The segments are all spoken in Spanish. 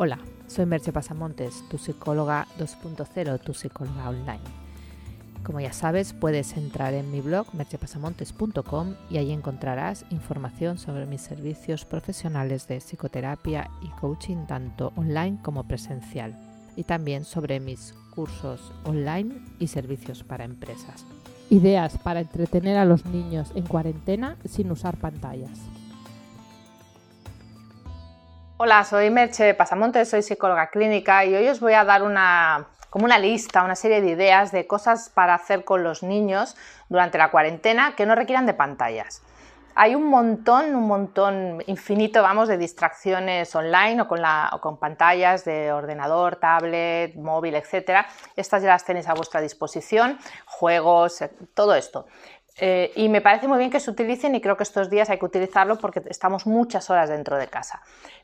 Hola, soy Merche Pasamontes, tu psicóloga 2.0, tu psicóloga online. Como ya sabes, puedes entrar en mi blog merchepasamontes.com y ahí encontrarás información sobre mis servicios profesionales de psicoterapia y coaching tanto online como presencial y también sobre mis cursos online y servicios para empresas. Ideas para entretener a los niños en cuarentena sin usar pantallas. Hola, soy Merche Pasamontes, soy psicóloga clínica y hoy os voy a dar una, como una lista, una serie de ideas de cosas para hacer con los niños durante la cuarentena que no requieran de pantallas. Hay un montón, un montón infinito, vamos, de distracciones online o con, la, o con pantallas de ordenador, tablet, móvil, etc. Estas ya las tenéis a vuestra disposición, juegos, eh, todo esto. Eh, y me parece muy bien que se utilicen y creo que estos días hay que utilizarlo porque estamos muchas horas dentro de casa.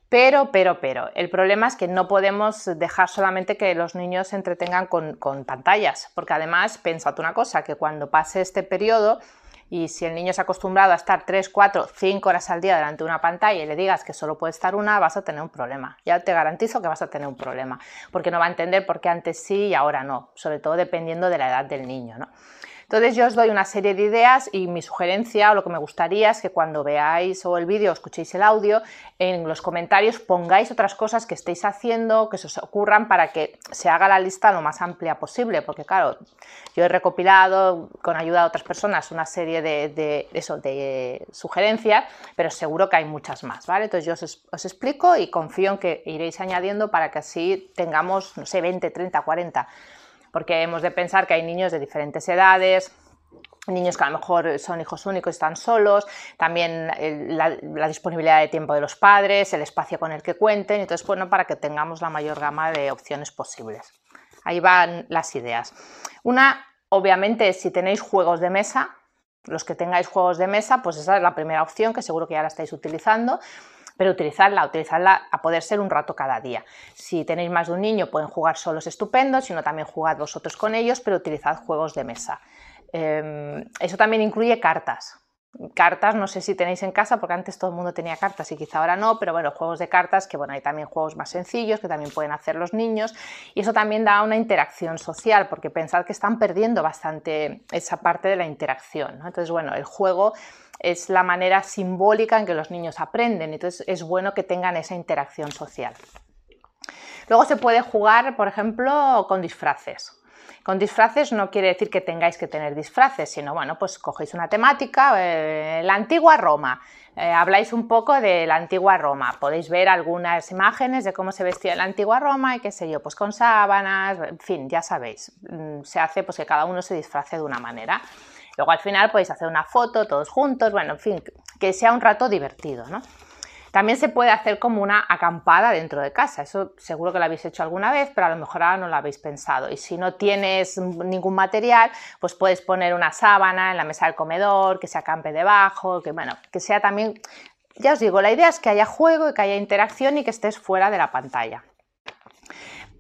Pero, pero, pero, el problema es que no podemos dejar solamente que los niños se entretengan con, pantallas, porque además, pensad una cosa, que cuando pase este periodo, y si el niño se ha acostumbrado a estar 3, 4, 5 horas al día delante de una pantalla y le digas que solo puede estar una, vas a tener un problema. Ya te garantizo que vas a tener un problema, porque no va a entender por qué antes sí y ahora no, sobre todo dependiendo de la edad del niño. ¿no? Entonces yo os doy una serie de ideas y mi sugerencia o lo que me gustaría es que cuando veáis o el vídeo o escuchéis el audio, en los comentarios pongáis otras cosas que estéis haciendo, que se os ocurran para que se haga la lista lo más amplia posible, porque claro, yo he recopilado con ayuda de otras personas una serie de, eso, de sugerencias, pero seguro que hay muchas más, ¿vale? Entonces yo os, os explico y confío en que iréis añadiendo para que así tengamos, no sé, 20, 30, 40 porque hemos de pensar que hay niños de diferentes edades, niños que a lo mejor son hijos únicos están solos, también la, disponibilidad de tiempo de los padres, el espacio con el que cuenten, entonces, bueno, para que tengamos la mayor gama de opciones posibles. Ahí van las ideas. Una, obviamente, si tenéis juegos de mesa, los que tengáis juegos de mesa, pues esa es la primera opción que seguro que ya la estáis utilizando pero utilizarla, utilizarla a poder ser un rato cada día. Si tenéis más de un niño, pueden jugar solos estupendo, sino también jugad vosotros con ellos, pero utilizad juegos de mesa. Em, eso también incluye cartas. Cartas, no sé si tenéis en casa, porque antes todo el mundo tenía cartas y quizá ahora no, pero bueno, juegos de cartas, que bueno, hay también juegos más sencillos que también pueden hacer los niños y eso también da una interacción social, porque pensad que están perdiendo bastante esa parte de la interacción. Entonces, bueno, el juego es la manera simbólica en que los niños aprenden, entonces es bueno que tengan esa interacción social. Luego se puede jugar, por ejemplo, con disfraces. Con disfraces no quiere decir que tengáis que tener disfraces, sino bueno, pues cogéis una temática, eh, la antigua Roma. Eh, habláis un poco de la antigua Roma. Podéis ver algunas imágenes de cómo se vestía la antigua Roma y qué sé yo, pues con sábanas, en fin, ya sabéis. Mm, se hace pues que cada uno se disfrace de una manera. Luego al final podéis hacer una foto todos juntos, bueno, en fin, que sea un rato divertido, ¿no? También se puede hacer como una acampada dentro de casa. Eso seguro que lo habéis hecho alguna vez, pero a lo mejor ahora no lo habéis pensado. Y si no tienes ningún material, pues puedes poner una sábana en la mesa del comedor, que se acampe debajo, que bueno, que sea también. Ya os digo, la idea es que haya juego y que haya interacción y que estés fuera de la pantalla.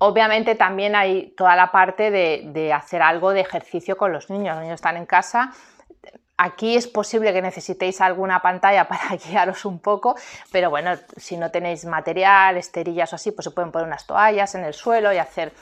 Obviamente también hay toda la parte de, hacer algo de ejercicio con los niños. Los niños están en casa, Aquí es posible que necesitéis alguna pantalla para guiaros un poco, pero bueno, si no tenéis material, esterillas o así, pues se pueden poner unas toallas en el suelo y hacer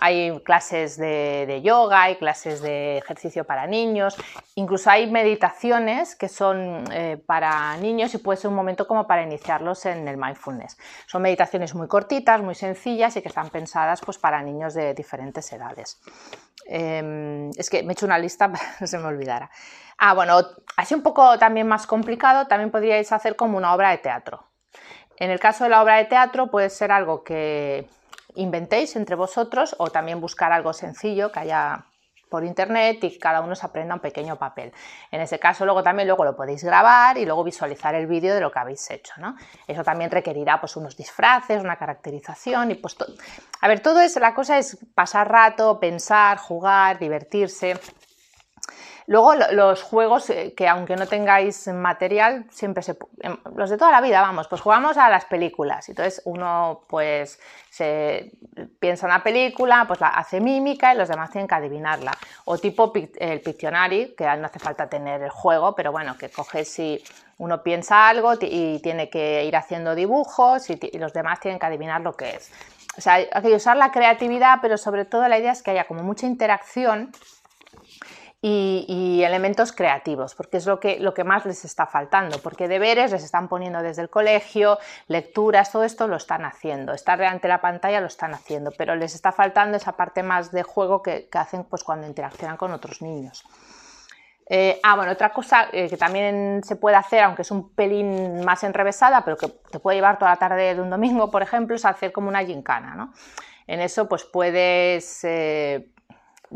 hay clases de, yoga, hay clases de ejercicio para niños, incluso hay meditaciones que son eh, para niños y puede ser un momento como para iniciarlos en el mindfulness. Son meditaciones muy cortitas, muy sencillas y que están pensadas pues, para niños de diferentes edades. Em, es que me he hecho una lista para que se me olvidara. Ah, bueno, así un poco también más complicado, también podríais hacer como una obra de teatro. En el caso de la obra de teatro puede ser algo que inventéis entre vosotros o también buscar algo sencillo que haya por internet y cada uno se aprenda un pequeño papel. En ese caso luego también luego lo podéis grabar y luego visualizar el vídeo de lo que habéis hecho. ¿no? Eso también requerirá pues unos disfraces, una caracterización y pues todo. A ver, todo eso, la cosa es pasar rato, pensar, jugar, divertirse. Luego los juegos eh, que aunque no tengáis material, siempre se... Em, los de toda la vida, vamos, pues jugamos a las películas. Entonces uno pues se piensa una película, pues la hace mímica y los demás tienen que adivinarla. O tipo el Pictionary, que no hace falta tener el juego, pero bueno, que coges si uno piensa algo y tiene que ir haciendo dibujos y, y los demás tienen que adivinar lo que es. O sea, hay que usar la creatividad, pero sobre todo la idea es que haya como mucha interacción y, elementos creativos, porque es lo que, lo que más les está faltando, porque deberes les están poniendo desde el colegio, lecturas, todo esto lo están haciendo, estar delante de la pantalla lo están haciendo, pero les está faltando esa parte más de juego que, hacen pues, cuando interaccionan con otros niños. Eh, ah, bueno, otra cosa eh, que también se puede hacer, aunque es un pelín más enrevesada, pero que te puede llevar toda la tarde de un domingo, por ejemplo, es hacer como una gincana, ¿no? En eso, pues puedes eh,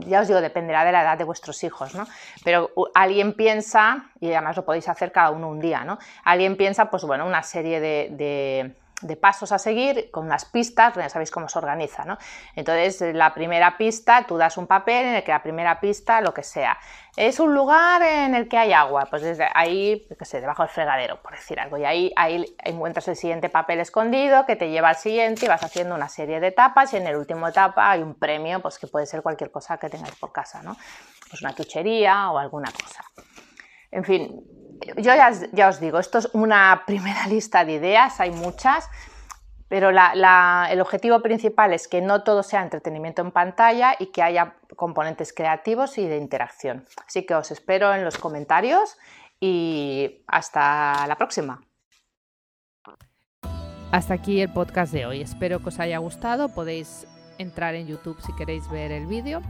ya os digo, dependerá de la edad de vuestros hijos, ¿no? Pero alguien piensa, y además lo podéis hacer cada uno un día, ¿no? Alguien piensa, pues bueno, una serie de de pasos a seguir con unas pistas, ya sabéis cómo se organiza, ¿no? Entonces, la primera pista, tú das un papel en el que la primera pista, lo que sea, es un lugar en el que hay agua, pues desde ahí, qué sé, debajo del fregadero, por decir algo, y ahí, ahí encuentras el siguiente papel escondido que te lleva al siguiente y vas haciendo una serie de etapas y en el último etapa hay un premio, pues que puede ser cualquier cosa que tengáis por casa, ¿no? Pues una tuchería o alguna cosa. En fin, yo ya, os digo, esto es una primera lista de ideas, hay muchas, pero el objetivo principal es que no todo sea entretenimiento en pantalla y que haya componentes creativos y de interacción. Así que os espero en los comentarios y hasta la próxima. Hasta aquí el podcast de hoy. Espero que os haya gustado. Podéis entrar en YouTube si queréis ver el vídeo.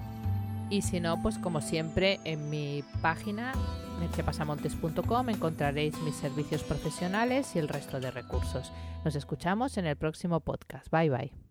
Y si no, pues como siempre en mi página mercepasamontes.com encontraréis mis servicios profesionales y el resto de recursos. Nos escuchamos en el próximo podcast. Bye bye.